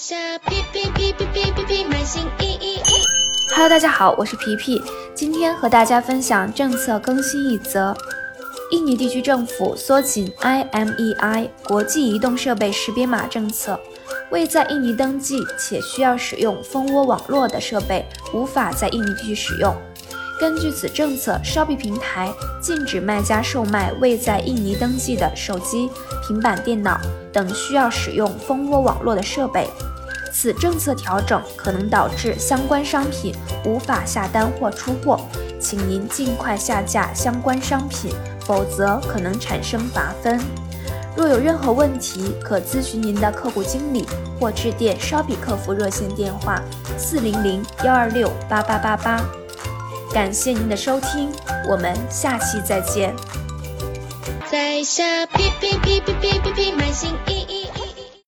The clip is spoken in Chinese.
下皮皮皮皮皮皮皮买新衣衣。Hello，大家好，我是皮皮，今天和大家分享政策更新一则：印尼地区政府缩紧 IMEI 国际移动设备识别码政策，未在印尼登记且需要使用蜂窝网络的设备无法在印尼地区使用。根据此政策，Shopee 平台禁止卖家售卖未在印尼登记的手机、平板电脑等需要使用蜂窝网络的设备。此政策调整可能导致相关商品无法下单或出货，请您尽快下架相关商品，否则可能产生罚分。若有任何问题，可咨询您的客户经理或致电 Shopee 客服热线电话：四零零幺二六八八八八。感谢您的收听，我们下期再见。在下皮皮皮皮皮皮皮买新衣衣。